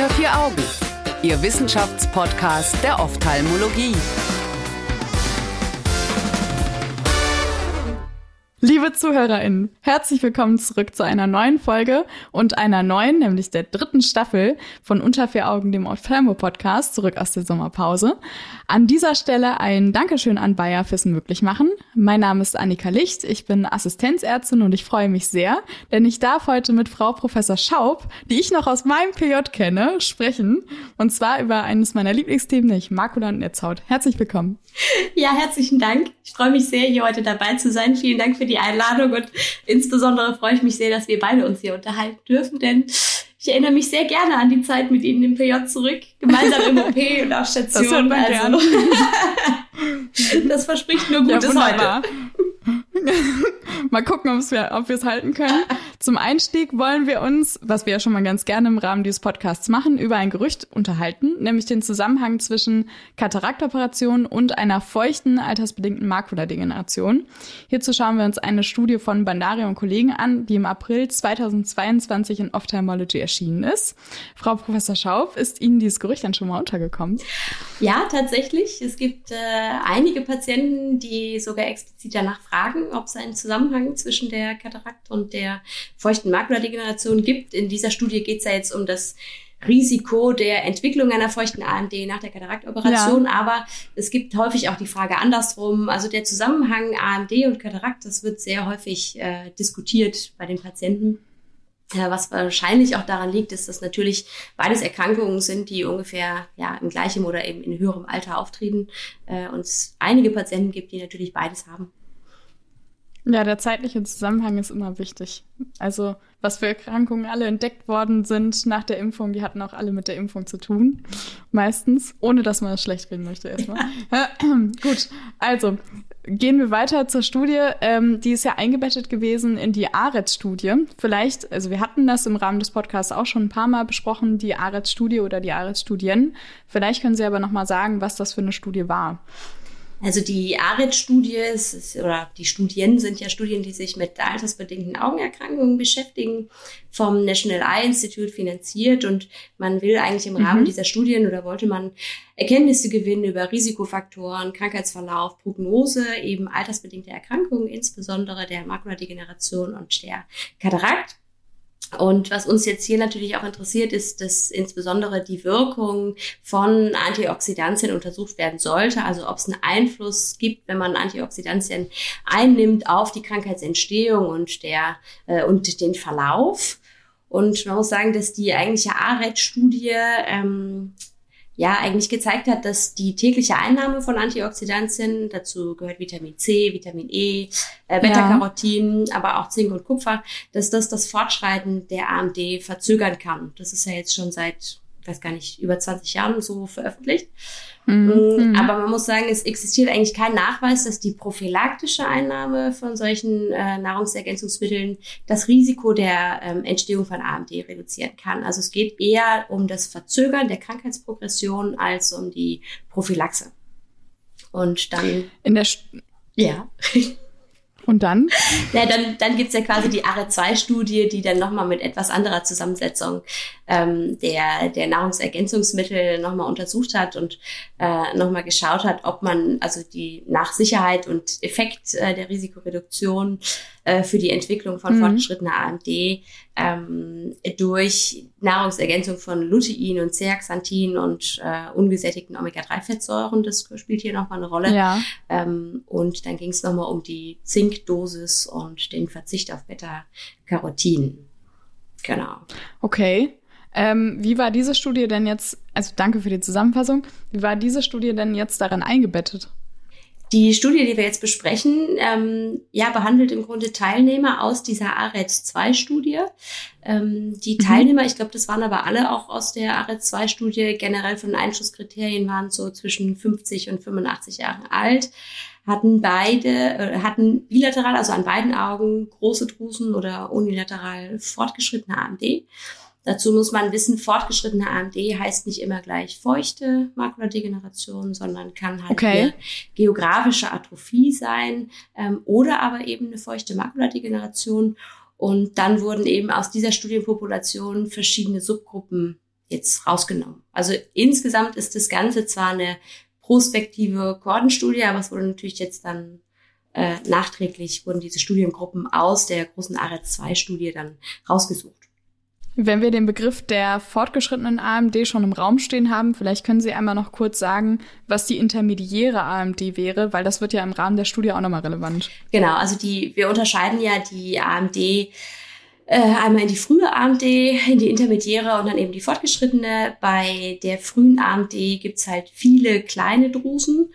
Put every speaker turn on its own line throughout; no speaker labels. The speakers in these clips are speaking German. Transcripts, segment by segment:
Unter vier Augen, Ihr Wissenschaftspodcast der Ophthalmologie.
Liebe ZuhörerInnen, herzlich willkommen zurück zu einer neuen Folge und einer neuen, nämlich der dritten Staffel von Unter vier Augen, dem Ophthalmo-Podcast, zurück aus der Sommerpause. An dieser Stelle ein Dankeschön an Bayer fürs Möglichmachen. Mein Name ist Annika Licht, ich bin Assistenzärztin und ich freue mich sehr, denn ich darf heute mit Frau Professor Schaub, die ich noch aus meinem PJ kenne, sprechen. Und zwar über eines meiner Lieblingsthemen, nämlich Makula und Netzhaut. Herzlich willkommen.
Ja, herzlichen Dank. Ich freue mich sehr, hier heute dabei zu sein. Vielen Dank für Einladung und insbesondere freue ich mich sehr, dass wir beide uns hier unterhalten dürfen, denn ich erinnere mich sehr gerne an die Zeit mit Ihnen im PJ zurück, gemeinsam im OP und auf Station. Das hört man also, gerne. das verspricht nur Gutes ja, heute.
mal gucken, ob wir es halten können. Zum Einstieg wollen wir uns, was wir ja schon mal ganz gerne im Rahmen dieses Podcasts machen, über ein Gerücht unterhalten, nämlich den Zusammenhang zwischen Kataraktoperation und einer feuchten, altersbedingten Makuladegeneration. Hierzu schauen wir uns eine Studie von Bandari und Kollegen an, die im April 2022 in Ophthalmology erschienen ist. Frau Professor Schauf, ist Ihnen dieses Gerücht dann schon mal untergekommen?
Ja, tatsächlich. Es gibt äh, einige Patienten, die sogar explizit danach fragen, ob es einen Zusammenhang zwischen der Katarakt und der feuchten Makuladegeneration gibt. In dieser Studie geht es ja jetzt um das Risiko der Entwicklung einer feuchten AMD nach der Kataraktoperation, ja. aber es gibt häufig auch die Frage andersrum. Also der Zusammenhang AMD und Katarakt, das wird sehr häufig äh, diskutiert bei den Patienten. Ja, was wahrscheinlich auch daran liegt, ist, dass natürlich beides Erkrankungen sind, die ungefähr ja, im gleichen oder eben in höherem Alter auftreten äh, und es einige Patienten gibt, die natürlich beides haben.
Ja, der zeitliche Zusammenhang ist immer wichtig. Also, was für Erkrankungen alle entdeckt worden sind nach der Impfung, die hatten auch alle mit der Impfung zu tun. Meistens, ohne dass man es schlecht reden möchte erstmal. Gut, also gehen wir weiter zur Studie. Ähm, die ist ja eingebettet gewesen in die ARET-Studie. Vielleicht, also wir hatten das im Rahmen des Podcasts auch schon ein paar Mal besprochen, die ARET-Studie oder die ARET-Studien. Vielleicht können Sie aber noch mal sagen, was das für eine Studie war.
Also die ARID-Studie oder die Studien sind ja Studien, die sich mit altersbedingten Augenerkrankungen beschäftigen, vom National Eye Institute finanziert und man will eigentlich im Rahmen mhm. dieser Studien oder wollte man Erkenntnisse gewinnen über Risikofaktoren, Krankheitsverlauf, Prognose, eben altersbedingte Erkrankungen, insbesondere der Makuladegeneration und der Katarakt. Und was uns jetzt hier natürlich auch interessiert, ist, dass insbesondere die Wirkung von Antioxidantien untersucht werden sollte. Also ob es einen Einfluss gibt, wenn man Antioxidantien einnimmt auf die Krankheitsentstehung und der äh, und den Verlauf. Und man muss sagen, dass die eigentliche ARET-Studie ähm, ja eigentlich gezeigt hat, dass die tägliche Einnahme von Antioxidantien, dazu gehört Vitamin C, Vitamin E, äh, Beta-Carotin, ja. aber auch Zink und Kupfer, dass das das Fortschreiten der AMD verzögern kann. Das ist ja jetzt schon seit, weiß gar nicht, über 20 Jahren so veröffentlicht. Mhm. Aber man muss sagen, es existiert eigentlich kein Nachweis, dass die prophylaktische Einnahme von solchen äh, Nahrungsergänzungsmitteln das Risiko der ähm, Entstehung von AMD reduzieren kann. Also es geht eher um das Verzögern der Krankheitsprogression als um die Prophylaxe. Und dann.
In der St ja. Und dann?
Ja, dann, dann gibt's ja quasi die ARE2-Studie, die dann nochmal mit etwas anderer Zusammensetzung ähm, der, der Nahrungsergänzungsmittel nochmal untersucht hat und äh, nochmal geschaut hat, ob man also die nach Sicherheit und Effekt äh, der Risikoreduktion äh, für die Entwicklung von mhm. fortgeschrittener AMD ähm, durch Nahrungsergänzung von Lutein und Zeaxanthin und äh, ungesättigten Omega-3-Fettsäuren, das spielt hier nochmal eine Rolle. Ja. Ähm, und dann ging es nochmal um die Zinkdosis und den Verzicht auf Beta-Carotin. Genau.
Okay. Ähm, wie war diese Studie denn jetzt, also danke für die Zusammenfassung, wie war diese Studie denn jetzt daran eingebettet?
Die Studie, die wir jetzt besprechen, ähm, ja, behandelt im Grunde Teilnehmer aus dieser ARET-2-Studie. Ähm, die mhm. Teilnehmer, ich glaube, das waren aber alle auch aus der ARET-2-Studie, generell von Einschlusskriterien waren so zwischen 50 und 85 Jahren alt, hatten beide, äh, hatten bilateral, also an beiden Augen, große Drusen oder unilateral fortgeschrittene AMD Dazu muss man wissen, fortgeschrittene AMD heißt nicht immer gleich feuchte Makuladegeneration, sondern kann halt okay. eine geografische Atrophie sein ähm, oder aber eben eine feuchte Makuladegeneration. Und dann wurden eben aus dieser Studienpopulation verschiedene Subgruppen jetzt rausgenommen. Also insgesamt ist das Ganze zwar eine prospektive Kohortenstudie, aber es wurde natürlich jetzt dann äh, nachträglich wurden diese Studiengruppen aus der großen AREZ-2-Studie dann rausgesucht.
Wenn wir den Begriff der fortgeschrittenen AMD schon im Raum stehen haben, vielleicht können Sie einmal noch kurz sagen, was die intermediäre AMD wäre, weil das wird ja im Rahmen der Studie auch nochmal relevant.
Genau, also die, wir unterscheiden ja die AMD äh, einmal in die frühe AMD, in die intermediäre und dann eben die fortgeschrittene. Bei der frühen AMD gibt's halt viele kleine Drusen.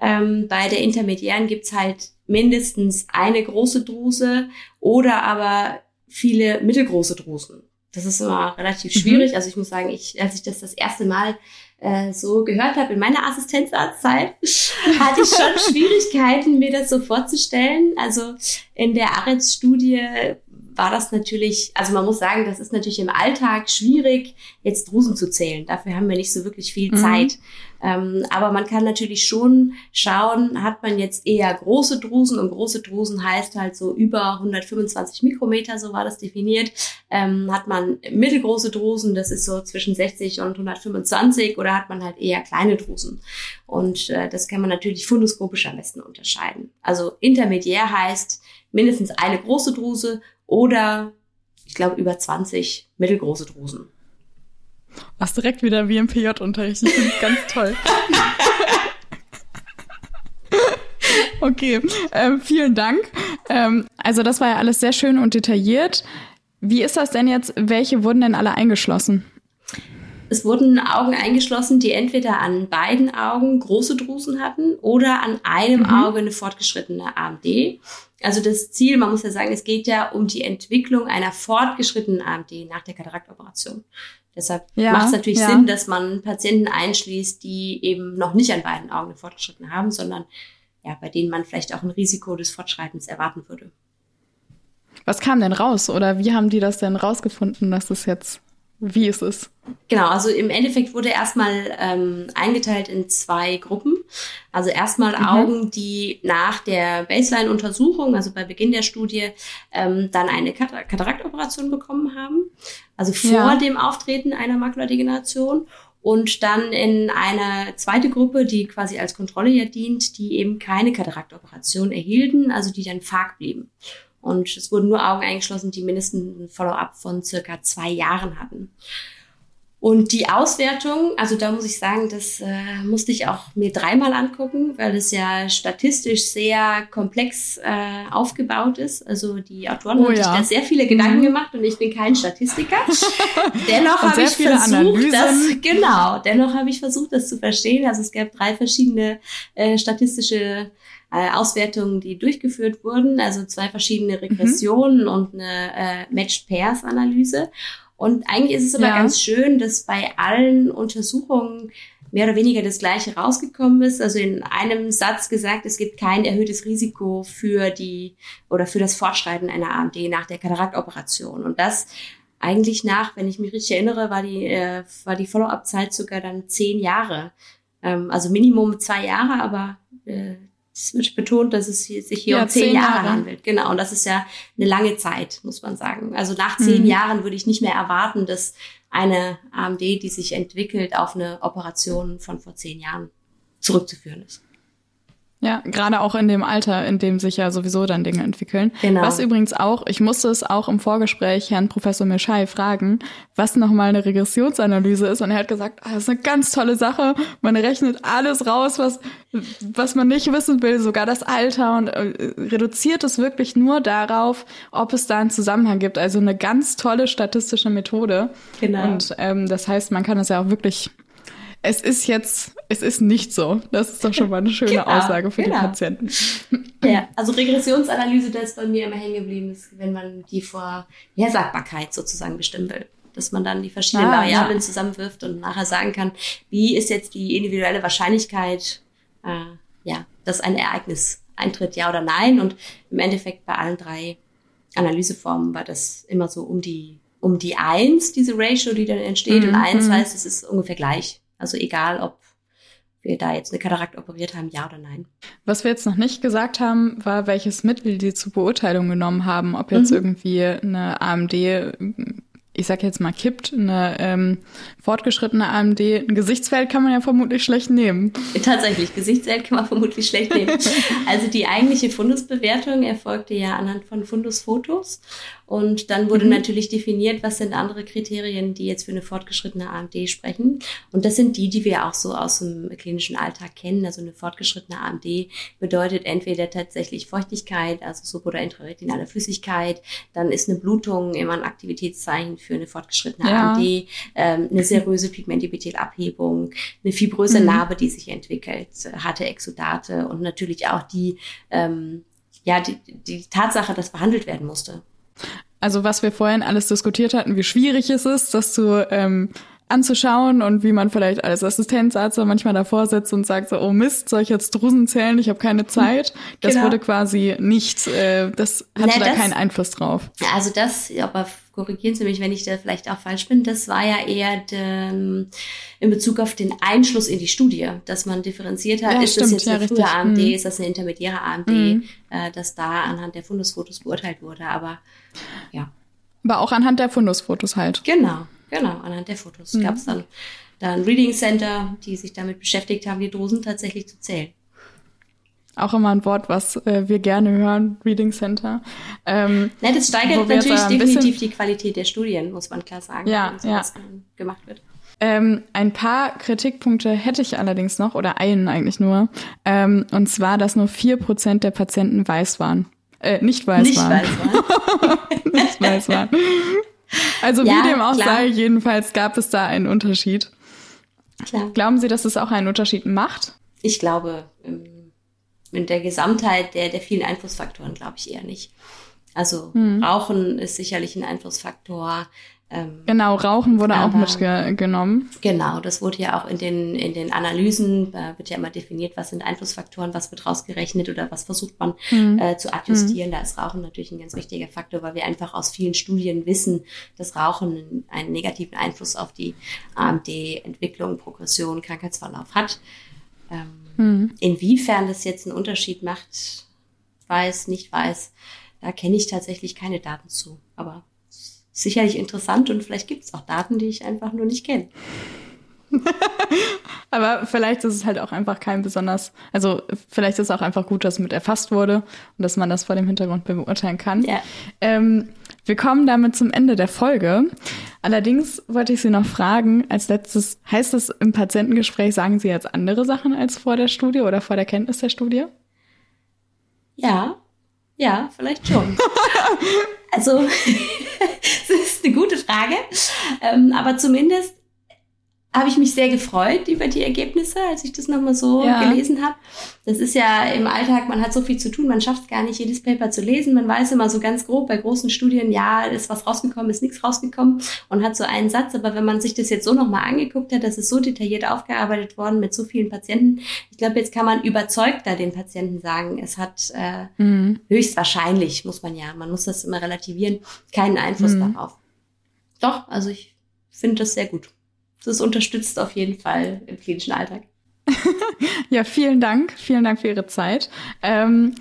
Ähm, bei der intermediären gibt's halt mindestens eine große Druse oder aber viele mittelgroße Drusen. Das ist immer relativ mhm. schwierig. Mhm. Also ich muss sagen, ich, als ich das das erste Mal äh, so gehört habe in meiner Assistenzarztzeit, hatte ich schon Schwierigkeiten, mir das so vorzustellen. Also in der AREZ-Studie war das natürlich, also man muss sagen, das ist natürlich im Alltag schwierig, jetzt Drusen zu zählen. Dafür haben wir nicht so wirklich viel mhm. Zeit. Ähm, aber man kann natürlich schon schauen, hat man jetzt eher große Drusen und große Drusen heißt halt so über 125 Mikrometer, so war das definiert. Ähm, hat man mittelgroße Drusen, das ist so zwischen 60 und 125 oder hat man halt eher kleine Drusen. Und äh, das kann man natürlich fundoskopisch am besten unterscheiden. Also intermediär heißt mindestens eine große Druse oder ich glaube über 20 mittelgroße Drusen.
Was direkt wieder wie im PJ-Unterricht. Ich finde ganz toll. okay, ähm, vielen Dank. Ähm, also das war ja alles sehr schön und detailliert. Wie ist das denn jetzt? Welche wurden denn alle eingeschlossen?
Es wurden Augen eingeschlossen, die entweder an beiden Augen große Drusen hatten oder an einem mhm. Auge eine fortgeschrittene AMD. Also das Ziel, man muss ja sagen, es geht ja um die Entwicklung einer fortgeschrittenen AMD nach der Kataraktoperation. Deshalb ja, macht es natürlich ja. Sinn, dass man Patienten einschließt, die eben noch nicht an beiden Augen eine fortgeschritten haben, sondern ja, bei denen man vielleicht auch ein Risiko des Fortschreitens erwarten würde.
Was kam denn raus oder wie haben die das denn rausgefunden, dass es jetzt wie ist es?
Genau, also im Endeffekt wurde erstmal ähm, eingeteilt in zwei Gruppen. Also erstmal mhm. Augen, die nach der Baseline-Untersuchung, also bei Beginn der Studie, ähm, dann eine Kataraktoperation bekommen haben. Also vor ja. dem Auftreten einer Makuladegeneration. Und dann in eine zweite Gruppe, die quasi als Kontrolle ja dient, die eben keine Kataraktoperation erhielten, also die dann FARC blieben. Und es wurden nur Augen eingeschlossen, die mindestens ein Follow-up von circa zwei Jahren hatten. Und die Auswertung, also da muss ich sagen, das äh, musste ich auch mir dreimal angucken, weil es ja statistisch sehr komplex äh, aufgebaut ist. Also die Autoren oh, haben ja. sich da sehr viele Gedanken mhm. gemacht und ich bin kein Statistiker. dennoch habe ich versucht, Analysen. das genau. Dennoch habe ich versucht, das zu verstehen. Also es gab drei verschiedene äh, statistische äh, Auswertungen, die durchgeführt wurden, also zwei verschiedene Regressionen mhm. und eine äh, Matched Pairs Analyse. Und eigentlich ist es immer ja. ganz schön, dass bei allen Untersuchungen mehr oder weniger das Gleiche rausgekommen ist. Also in einem Satz gesagt, es gibt kein erhöhtes Risiko für die oder für das Fortschreiten einer AMD nach der Kataraktoperation. Und das eigentlich nach, wenn ich mich richtig erinnere, war die, äh, war die Follow-up-Zeit sogar dann zehn Jahre. Ähm, also Minimum zwei Jahre, aber äh, es wird betont, dass es sich hier ja, um zehn, zehn Jahre, Jahre, handelt. Genau. Und das ist ja eine lange Zeit, muss man sagen. Also nach zehn mhm. Jahren würde ich nicht mehr erwarten, dass eine AMD, die sich entwickelt, auf eine Operation von vor zehn Jahren zurückzuführen ist.
Ja, gerade auch in dem Alter, in dem sich ja sowieso dann Dinge entwickeln. Genau. Was übrigens auch, ich musste es auch im Vorgespräch Herrn Professor Mischai fragen, was nochmal eine Regressionsanalyse ist. Und er hat gesagt, ah, das ist eine ganz tolle Sache. Man rechnet alles raus, was, was man nicht wissen will, sogar das Alter und äh, reduziert es wirklich nur darauf, ob es da einen Zusammenhang gibt. Also eine ganz tolle statistische Methode. Genau. Und ähm, das heißt, man kann es ja auch wirklich es ist jetzt, es ist nicht so. Das ist doch schon mal eine schöne genau, Aussage für genau. die Patienten.
Ja, also Regressionsanalyse, das ist bei mir immer hängen geblieben, ist, wenn man die Vorhersagbarkeit sozusagen bestimmen will. Dass man dann die verschiedenen ah, Variablen ja. zusammenwirft und nachher sagen kann, wie ist jetzt die individuelle Wahrscheinlichkeit, äh, ja, dass ein Ereignis eintritt, ja oder nein. Und im Endeffekt bei allen drei Analyseformen war das immer so um die um die eins diese Ratio, die dann entsteht. Mhm. Und eins mhm. heißt, es ist ungefähr gleich. Also egal, ob wir da jetzt eine Katarakt operiert haben, ja oder nein.
Was wir jetzt noch nicht gesagt haben, war, welches Mittel die zur Beurteilung genommen haben, ob jetzt mhm. irgendwie eine AMD ich sag jetzt mal, kippt, eine ähm, fortgeschrittene AMD, ein Gesichtsfeld kann man ja vermutlich schlecht nehmen.
Tatsächlich, Gesichtsfeld kann man vermutlich schlecht nehmen. Also die eigentliche Fundusbewertung erfolgte ja anhand von Fundusfotos. Und dann wurde mhm. natürlich definiert, was sind andere Kriterien, die jetzt für eine fortgeschrittene AMD sprechen. Und das sind die, die wir auch so aus dem klinischen Alltag kennen. Also eine fortgeschrittene AMD bedeutet entweder tatsächlich Feuchtigkeit, also sub- oder intraretinale Flüssigkeit, dann ist eine Blutung immer ein Aktivitätszeichen für eine fortgeschrittene ja. AMD, ähm, eine seröse Pigmentepithelabhebung, eine fibröse mhm. Narbe, die sich entwickelt, harte Exudate und natürlich auch die, ähm, ja, die, die Tatsache, dass behandelt werden musste.
Also was wir vorhin alles diskutiert hatten, wie schwierig es ist, das zu ähm, anzuschauen und wie man vielleicht als Assistenzarzt manchmal davor sitzt und sagt so, oh Mist, soll ich jetzt Drusen zählen? Ich habe keine Zeit. Das genau. wurde quasi nicht, äh, das hatte nee, da das, keinen Einfluss drauf.
Also das, aber korrigieren Sie mich, wenn ich da vielleicht auch falsch bin, das war ja eher de, in Bezug auf den Einschluss in die Studie, dass man differenziert hat, ja, ist stimmt, das jetzt ja, eine frühe AMD, mhm. ist das eine intermediäre AMD, mhm. äh, dass da anhand der Fundusfotos beurteilt wurde, aber ja.
Aber auch anhand der Fundusfotos halt.
Genau, genau, anhand der Fotos mhm. gab es dann, dann Reading Center, die sich damit beschäftigt haben, die Dosen tatsächlich zu zählen.
Auch immer ein Wort, was äh, wir gerne hören, Reading Center. Ähm,
ja, das steigert natürlich definitiv die Qualität der Studien, muss man klar sagen,
ja, wenn ja.
gemacht wird.
Ähm, ein paar Kritikpunkte hätte ich allerdings noch, oder einen eigentlich nur. Ähm, und zwar, dass nur vier Prozent der Patienten weiß waren. Äh, nicht weiß
nicht
waren.
Weiß waren.
nicht weiß waren. Also ja, wie dem auch klar. sei, jedenfalls gab es da einen Unterschied. Klar. Glauben Sie, dass es auch einen Unterschied macht?
Ich glaube, in der Gesamtheit der, der vielen Einflussfaktoren glaube ich eher nicht. Also hm. Rauchen ist sicherlich ein Einflussfaktor.
Ähm, genau, Rauchen wurde auch mitgenommen.
Genau, das wurde ja auch in den, in den Analysen, äh, wird ja immer definiert, was sind Einflussfaktoren, was wird rausgerechnet oder was versucht man hm. äh, zu adjustieren. Hm. Da ist Rauchen natürlich ein ganz wichtiger Faktor, weil wir einfach aus vielen Studien wissen, dass Rauchen einen negativen Einfluss auf die AMD-Entwicklung, Progression, Krankheitsverlauf hat. Ähm, Mhm. Inwiefern das jetzt einen Unterschied macht, weiß, nicht weiß, da kenne ich tatsächlich keine Daten zu. Aber sicherlich interessant und vielleicht gibt es auch Daten, die ich einfach nur nicht kenne.
Aber vielleicht ist es halt auch einfach kein besonders, also vielleicht ist es auch einfach gut, dass mit erfasst wurde und dass man das vor dem Hintergrund beurteilen kann. Ja. Ähm, wir kommen damit zum Ende der Folge. Allerdings wollte ich Sie noch fragen, als letztes, heißt es im Patientengespräch, sagen Sie jetzt andere Sachen als vor der Studie oder vor der Kenntnis der Studie?
Ja, ja, vielleicht schon. also, das ist eine gute Frage. Ähm, aber zumindest habe ich mich sehr gefreut über die Ergebnisse, als ich das nochmal so ja. gelesen habe. Das ist ja im Alltag, man hat so viel zu tun, man schafft es gar nicht, jedes Paper zu lesen. Man weiß immer so ganz grob bei großen Studien, ja, ist was rausgekommen, ist nichts rausgekommen und hat so einen Satz. Aber wenn man sich das jetzt so nochmal angeguckt hat, das ist so detailliert aufgearbeitet worden mit so vielen Patienten. Ich glaube, jetzt kann man überzeugter den Patienten sagen, es hat äh, mhm. höchstwahrscheinlich, muss man ja, man muss das immer relativieren, keinen Einfluss mhm. darauf. Doch, also ich finde das sehr gut das unterstützt auf jeden Fall im klinischen Alltag.
ja, vielen Dank. Vielen Dank für Ihre Zeit. Ähm,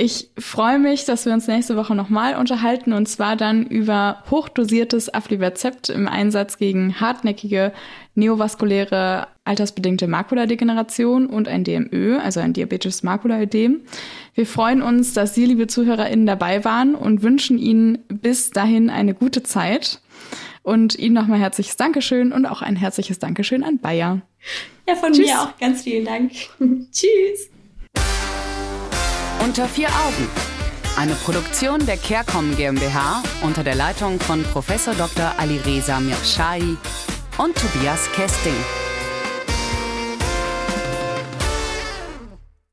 ich freue mich, dass wir uns nächste Woche nochmal unterhalten und zwar dann über hochdosiertes Aflibercept im Einsatz gegen hartnäckige neovaskuläre altersbedingte Makuladegeneration und ein DMÖ, also ein Diabetes Makulaödem. Wir freuen uns, dass Sie, liebe ZuhörerInnen, dabei waren und wünschen Ihnen bis dahin eine gute Zeit. Und Ihnen nochmal herzliches Dankeschön und auch ein herzliches Dankeschön an Bayer.
Ja, von Tschüss. mir auch ganz vielen Dank. Tschüss.
Unter vier Augen. Eine Produktion der CareCom GmbH unter der Leitung von Prof. Dr. Alireza Mirshahi und Tobias Kesting.